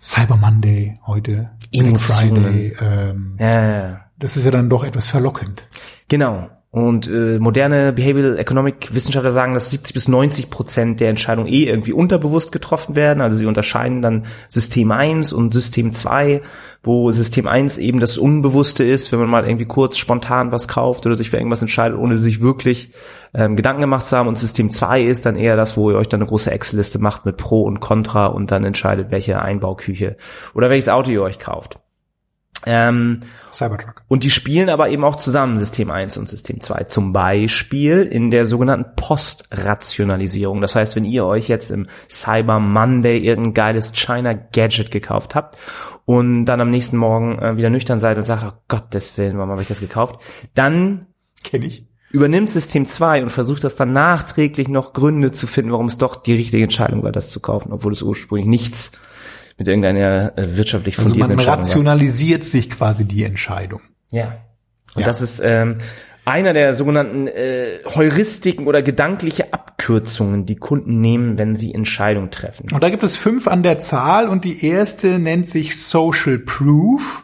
Cyber Monday heute, Black Friday, ähm, Ja, ja, ja. das ist ja dann doch etwas verlockend. Genau. Und äh, moderne Behavioral Economic Wissenschaftler sagen, dass 70 bis 90 Prozent der Entscheidungen eh irgendwie unterbewusst getroffen werden. Also sie unterscheiden dann System 1 und System 2, wo System 1 eben das Unbewusste ist, wenn man mal irgendwie kurz spontan was kauft oder sich für irgendwas entscheidet, ohne sich wirklich ähm, Gedanken gemacht zu haben. Und System 2 ist dann eher das, wo ihr euch dann eine große Excel-Liste macht mit Pro und Contra und dann entscheidet, welche Einbauküche oder welches Auto ihr euch kauft. Ähm, Cybertruck. und die spielen aber eben auch zusammen, System 1 und System 2. Zum Beispiel in der sogenannten Postrationalisierung. Das heißt, wenn ihr euch jetzt im Cyber Monday irgendein geiles China-Gadget gekauft habt und dann am nächsten Morgen äh, wieder nüchtern seid und sagt, oh Gottes Willen, warum habe ich das gekauft? Dann Kenne ich. übernimmt System 2 und versucht das dann nachträglich noch Gründe zu finden, warum es doch die richtige Entscheidung war, das zu kaufen, obwohl es ursprünglich nichts mit irgendeiner äh, wirtschaftlich Also fundierten man Entscheidung war. rationalisiert sich quasi die Entscheidung. Ja. Und Ja. das ist ähm, einer der sogenannten äh, Heuristiken oder gedankliche Abkürzungen, die Kunden nehmen, wenn sie Entscheidungen treffen. Und da gibt es fünf an der Zahl und die erste nennt sich Social Proof.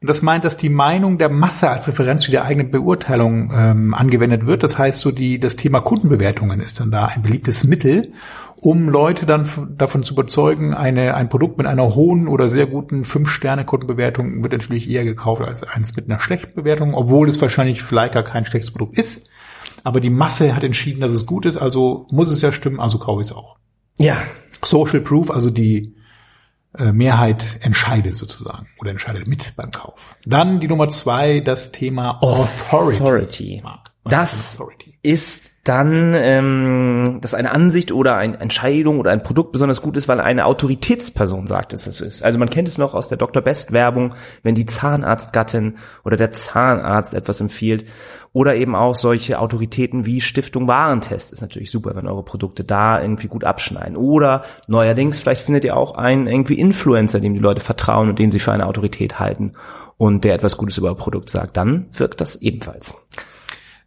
Und das meint, dass die Meinung der Masse als Referenz für die eigene Beurteilung ähm, angewendet wird. Das heißt, so die, das Thema Kundenbewertungen ist dann da ein beliebtes Mittel, um Leute dann davon zu überzeugen, eine, ein Produkt mit einer hohen oder sehr guten Fünf-Sterne-Kundenbewertung wird natürlich eher gekauft als eins mit einer schlechten Bewertung, obwohl es wahrscheinlich vielleicht gar kein schlechtes Produkt ist. Aber die Masse hat entschieden, dass es gut ist, also muss es ja stimmen, also kaufe ich es auch. Ja. Social Proof, also die Mehrheit entscheidet sozusagen oder entscheidet mit beim Kauf. Dann die Nummer zwei, das Thema Authority. Authority. Das Authority? ist dann, ähm, dass eine Ansicht oder eine Entscheidung oder ein Produkt besonders gut ist, weil eine Autoritätsperson sagt, dass das so ist. Also man kennt es noch aus der Dr. Best Werbung, wenn die Zahnarztgattin oder der Zahnarzt etwas empfiehlt. Oder eben auch solche Autoritäten wie Stiftung Warentest ist natürlich super, wenn eure Produkte da irgendwie gut abschneiden. Oder neuerdings, vielleicht findet ihr auch einen irgendwie Influencer, dem die Leute vertrauen und den sie für eine Autorität halten und der etwas Gutes über euer Produkt sagt. Dann wirkt das ebenfalls.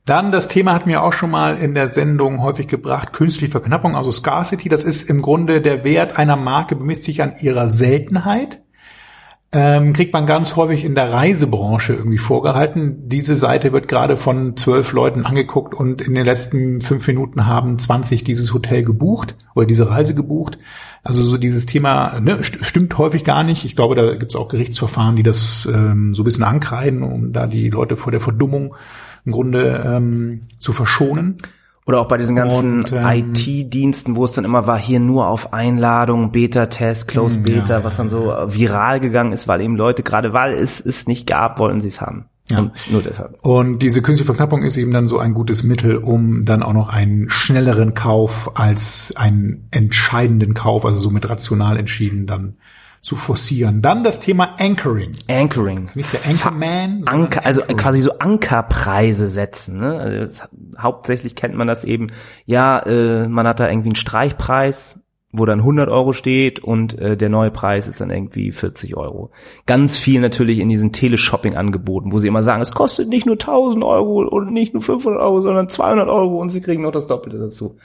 Dann das Thema hatten wir auch schon mal in der Sendung häufig gebracht, künstliche Verknappung, also Scarcity. Das ist im Grunde der Wert einer Marke bemisst sich an ihrer Seltenheit. Ähm, kriegt man ganz häufig in der Reisebranche irgendwie vorgehalten. Diese Seite wird gerade von zwölf Leuten angeguckt und in den letzten fünf Minuten haben 20 dieses Hotel gebucht oder diese Reise gebucht. Also so dieses Thema ne, st stimmt häufig gar nicht. Ich glaube, da gibt es auch Gerichtsverfahren, die das ähm, so ein bisschen ankreiden, um da die Leute vor der Verdummung im Grunde ähm, zu verschonen. Oder auch bei diesen ganzen ähm, IT-Diensten, wo es dann immer war, hier nur auf Einladung, Beta-Test, Close Hm, Beta, ja, was dann so viral gegangen ist, weil eben Leute, gerade weil es es nicht gab, wollten sie es haben. Ja. Und nur deshalb. Und diese künstliche Verknappung ist eben dann so ein gutes Mittel, um dann auch noch einen schnelleren Kauf als einen entscheidenden Kauf, also so mit rational entschieden dann zu forcieren. Dann das Thema Anchoring. Anchoring. Nicht der Anchorman, Anker, also Anchoring. quasi so Ankerpreise setzen. Ne? Also das, hauptsächlich kennt man das eben. Ja, äh, man hat da irgendwie einen Streichpreis, wo dann 100 Euro steht und äh, der neue Preis ist dann irgendwie 40 Euro. Ganz viel natürlich in diesen Teleshopping-Angeboten, wo sie immer sagen, es kostet nicht nur 1000 Euro und nicht nur 500 Euro, sondern 200 Euro und sie kriegen noch das Doppelte dazu.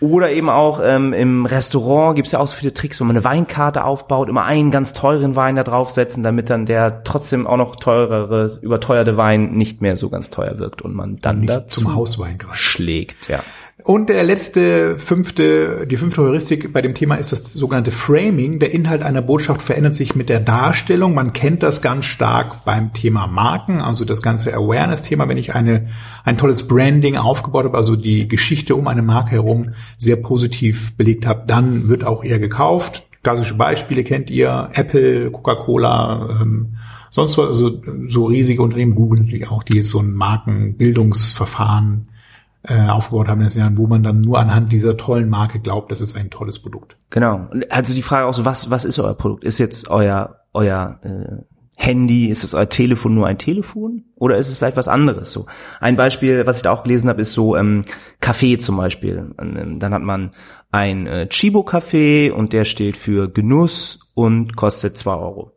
Oder eben auch ähm, im Restaurant gibt's ja auch so viele Tricks, wo man eine Weinkarte aufbaut, immer einen ganz teuren Wein da draufsetzen, damit dann der trotzdem auch noch teurere, überteuerte Wein nicht mehr so ganz teuer wirkt und man dann Nicht dazu zum Hauswein greift. schlägt. Ja. Und der letzte fünfte, die fünfte Heuristik bei dem Thema ist das sogenannte Framing. Der Inhalt einer Botschaft verändert sich mit der Darstellung. Man kennt das ganz stark beim Thema Marken, also das ganze Awareness-Thema. Wenn ich eine, ein tolles Branding aufgebaut habe, also die Geschichte um eine Marke herum sehr positiv belegt habe, dann wird auch eher gekauft. Klassische Beispiele kennt ihr, Apple, Coca-Cola, ähm, sonst was, also so riesige Unternehmen, Google natürlich auch, die jetzt so ein Markenbildungsverfahren äh, aufgebaut haben in den Jahren, wo man dann nur anhand dieser tollen Marke glaubt, das ist ein tolles Produkt. Genau. Also die Frage auch so, was, was ist euer Produkt? Ist jetzt euer, euer äh, Handy? Ist es euer Telefon nur ein Telefon? Oder ist es vielleicht was anderes? So ein Beispiel, was ich da auch gelesen habe, ist so ähm, Kaffee zum Beispiel. Ähm, dann hat man ein äh, Chibo-Kaffee und der steht für Genuss und kostet zwei Euro.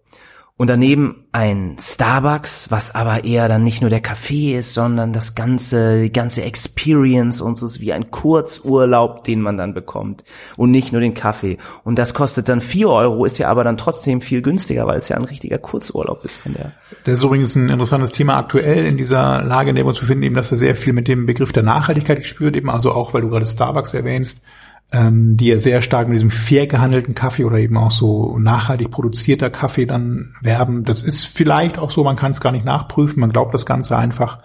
Und daneben ein Starbucks, was aber eher dann nicht nur der Kaffee ist, sondern das ganze, die ganze Experience und so ist wie ein Kurzurlaub, den man dann bekommt. Und nicht nur den Kaffee. Und das kostet dann vier Euro, ist ja aber dann trotzdem viel günstiger, weil es ja ein richtiger Kurzurlaub ist von der. Das ist übrigens ein interessantes Thema aktuell in dieser Lage, in der wir uns befinden, eben, dass er sehr viel mit dem Begriff der Nachhaltigkeit gespürt, eben also auch, weil du gerade Starbucks erwähnst, ähm, die ja sehr stark mit diesem fair gehandelten Kaffee oder eben auch so nachhaltig produzierter Kaffee dann werben. Das ist vielleicht auch so, man kann es gar nicht nachprüfen, man glaubt das Ganze einfach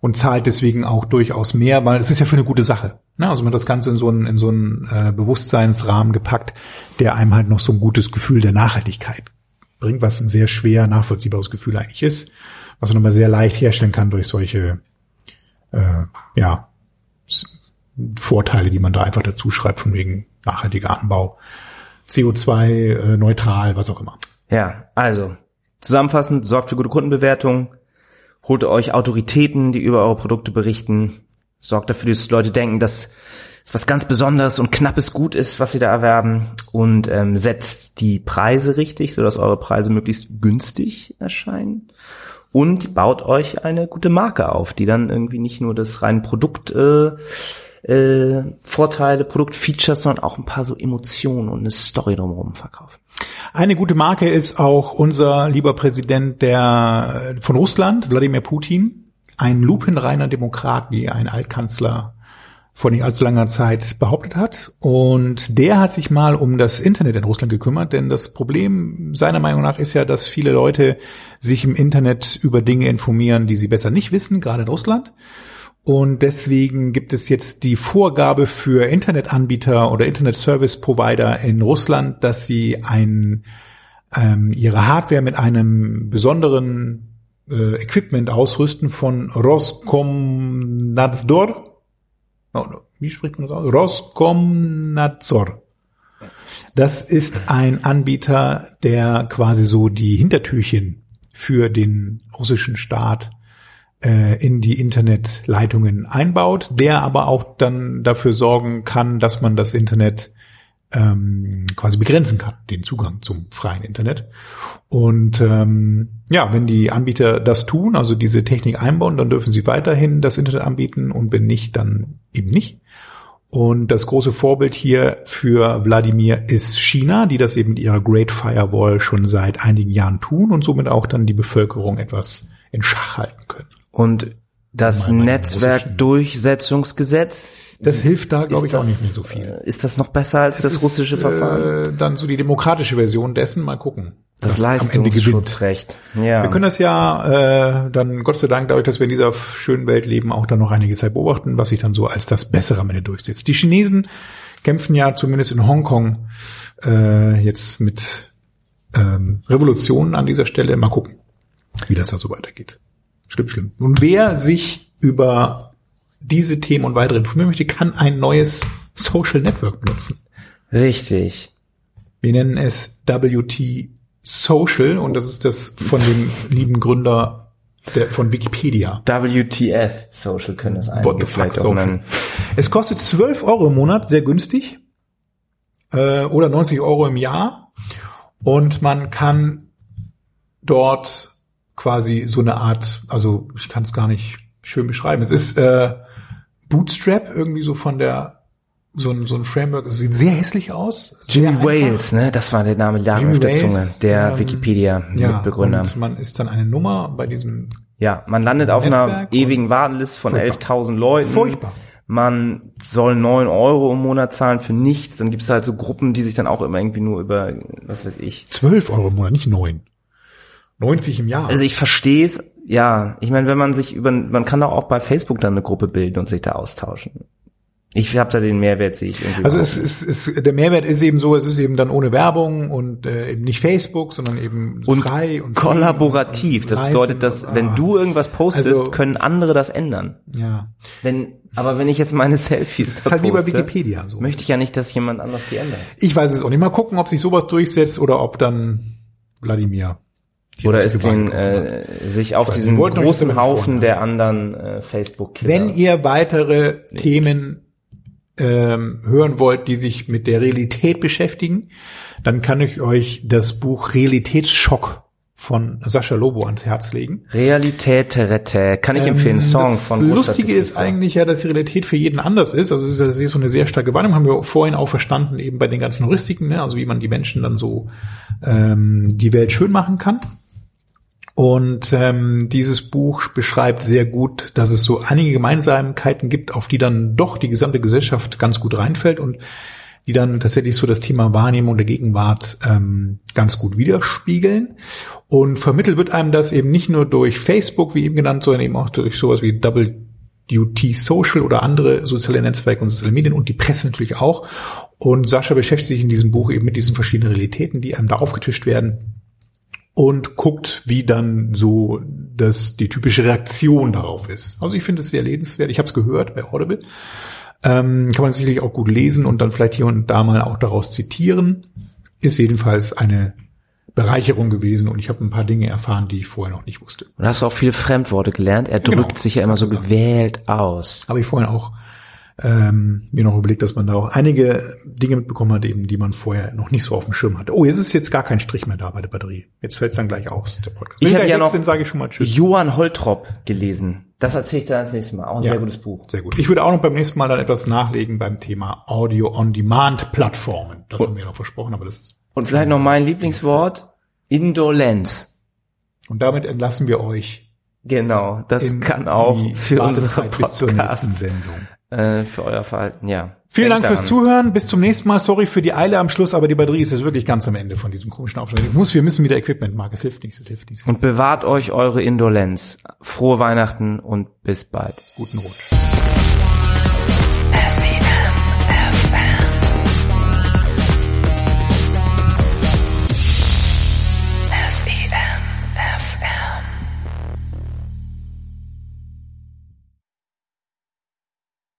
und zahlt deswegen auch durchaus mehr, weil es ist ja für eine gute Sache. Ne? Also man hat das Ganze in so einen, in so einen äh, Bewusstseinsrahmen gepackt, der einem halt noch so ein gutes Gefühl der Nachhaltigkeit bringt, was ein sehr schwer nachvollziehbares Gefühl eigentlich ist, was man aber sehr leicht herstellen kann durch solche äh, ja, Vorteile, die man da einfach dazu schreibt, von wegen nachhaltiger Anbau, CO2 äh, was auch immer. Ja, also zusammenfassend, sorgt für gute Kundenbewertung, holt euch Autoritäten, die über eure Produkte berichten, sorgt dafür, dass Leute denken, dass es was ganz Besonderes und knappes Gut ist, was sie da erwerben und ähm, setzt die Preise richtig, sodass eure Preise möglichst günstig erscheinen und baut euch eine gute Marke auf, die dann irgendwie nicht nur das reine Produkt äh, äh, Vorteile, Produktfeatures, sondern auch ein paar so Emotionen und eine Story drumherum verkaufen. Eine gute Marke ist auch unser lieber Präsident der von Russland, Wladimir Putin, ein lupenreiner Demokrat, wie ein Altkanzler vor nicht allzu langer Zeit behauptet hat. Und der hat sich mal um das Internet in Russland gekümmert, denn das Problem seiner Meinung nach ist ja, dass viele Leute sich im Internet über Dinge informieren, die sie besser nicht wissen, gerade in Russland. Und deswegen gibt es jetzt die Vorgabe für Internetanbieter oder Internet Service Provider in Russland, dass sie ein, ähm, ihre Hardware mit einem besonderen äh, Equipment ausrüsten von Roskomnadzor. Wie spricht man das aus? Roskomnadzor. Das ist ein Anbieter, der quasi so die Hintertürchen für den russischen Staat in die Internetleitungen einbaut, der aber auch dann dafür sorgen kann, dass man das Internet ähm, quasi begrenzen kann, den Zugang zum freien Internet. Und ähm, ja, wenn die Anbieter das tun, also diese Technik einbauen, dann dürfen sie weiterhin das Internet anbieten und wenn nicht, dann eben nicht. Und das große Vorbild hier für Wladimir ist China, die das eben mit ihrer Great Firewall schon seit einigen Jahren tun und somit auch dann die Bevölkerung etwas in Schach halten können. Und das Netzwerkdurchsetzungsgesetz? Das hilft da, glaube ich, das, auch nicht mehr so viel. Äh, ist das noch besser als das, das russische ist, Verfahren? Äh, dann so die demokratische Version dessen, mal gucken. Das Leistungsschutzrecht. Ja. Wir können das ja äh, dann Gott sei Dank dadurch, dass wir in dieser schönen Welt leben, auch dann noch einige Zeit beobachten, was sich dann so als das Bessere am Ende durchsetzt. Die Chinesen kämpfen ja zumindest in Hongkong äh, jetzt mit ähm, Revolutionen an dieser Stelle. Mal gucken, wie das da so weitergeht. Schlimm, schlimm. Und wer sich über diese Themen und weitere informieren möchte, kann ein neues Social Network benutzen. Richtig. Wir nennen es WT Social und das ist das von dem lieben Gründer der, von Wikipedia. WTF Social können das einige vielleicht auch nennen. Es kostet 12 Euro im Monat, sehr günstig. Äh, oder 90 Euro im Jahr. Und man kann dort quasi so eine Art, also ich kann es gar nicht schön beschreiben. Es ist äh, Bootstrap irgendwie so von der so ein, so ein Framework, es sieht sehr hässlich aus. Jimmy Wales, ne? Das war der Name, der auf der Zunge, der ähm, Wikipedia-Mitbegründer. Ja, und man ist dann eine Nummer bei diesem Ja, man landet auf einer ewigen Wartenliste von 11.000 Leuten. Furchtbar. Man soll neun Euro im Monat zahlen für nichts. Dann gibt es halt so Gruppen, die sich dann auch immer irgendwie nur über, was weiß ich. Zwölf Euro im Monat, nicht neun. 90 im Jahr. Also ich verstehe es, ja. Ich meine, wenn man sich über, man kann doch auch bei Facebook dann eine Gruppe bilden und sich da austauschen. Ich habe da den Mehrwert, sehe ich irgendwie. Also es, es, es, der Mehrwert ist eben so, es ist eben dann ohne Werbung und äh, eben nicht Facebook, sondern eben und frei und kollaborativ. Und das bedeutet, dass und, wenn ah, du irgendwas postest, also, können andere das ändern. Ja. Wenn, aber wenn ich jetzt meine <laughs> Selfies das ist halt poste, wie bei Wikipedia so. Möchte ich ja nicht, dass jemand anders die ändert. Ich weiß es auch nicht. Mal gucken, ob sich sowas durchsetzt oder ob dann Wladimir die Oder ist den äh, sich auf weiß, diesen großen das Haufen der anderen äh, Facebook-Killer. Wenn ihr weitere Themen ähm, hören wollt, die sich mit der Realität beschäftigen, dann kann ich euch das Buch Realitätsschock von Sascha Lobo ans Herz legen. Realität rette, kann ich empfehlen, Ähm, Song das von Lustige ist eigentlich ja, dass die Realität für jeden anders ist. Also es ist ja so eine sehr starke Wahrnehmung, haben wir vorhin auch verstanden, eben bei den ganzen Heuristiken, ne? also wie man die Menschen dann so ähm, die Welt schön machen kann. Und ähm, dieses Buch beschreibt sehr gut, dass es so einige Gemeinsamkeiten gibt, auf die dann doch die gesamte Gesellschaft ganz gut reinfällt und die dann tatsächlich so das Thema Wahrnehmung der Gegenwart ähm, ganz gut widerspiegeln. Und vermittelt wird einem das eben nicht nur durch Facebook, wie eben genannt, sondern eben auch durch sowas wie WT Social oder andere soziale Netzwerke und soziale Medien und die Presse natürlich auch. Und Sascha beschäftigt sich in diesem Buch eben mit diesen verschiedenen Realitäten, die einem da aufgetischt werden und guckt, wie dann so das die typische Reaktion darauf ist. Also ich finde es sehr lesenswert. Ich habe es gehört bei Audible. Ähm, kann man sicherlich auch gut lesen und dann vielleicht hier und da mal auch daraus zitieren. Ist jedenfalls eine Bereicherung gewesen und ich habe ein paar Dinge erfahren, die ich vorher noch nicht wusste. Und hast auch viele Fremdworte gelernt. Er drückt Genau. sich ja immer so gewählt aus. Habe ich vorhin auch ähm, mir noch überlegt, dass man da auch einige Dinge mitbekommen hat, eben, die man vorher noch nicht so auf dem Schirm hatte. Oh, jetzt ist jetzt gar kein Strich mehr da bei der Batterie. Jetzt fällt es dann gleich aus, der Podcast. Ich gleich ja noch sage ich schon mal Tschüss. Johann Holtrop gelesen. Das erzähle ich dann als nächstes Mal. Auch ein Ja. sehr gutes Buch. Sehr gut. Ich würde auch noch beim nächsten Mal dann etwas nachlegen beim Thema Audio-on-Demand-Plattformen. Das haben wir noch versprochen, aber das Und vielleicht noch mein Lieblingswort. Indolenz. und damit entlassen wir euch. Genau. Das kann auch für unsere Wartezeit bis zur nächsten Sendung. Äh, für euer Verhalten, ja. Vielen Denkt Dank fürs daran. Zuhören. Bis zum nächsten Mal. Sorry für die Eile am Schluss, aber die Batterie ist jetzt wirklich ganz am Ende von diesem komischen Aufschlag. Ich muss, wir müssen wieder Equipment machen. Es hilft nichts, es hilft nichts. Und bewahrt euch eure Indolenz. Frohe Weihnachten und bis bald. Guten Rutsch.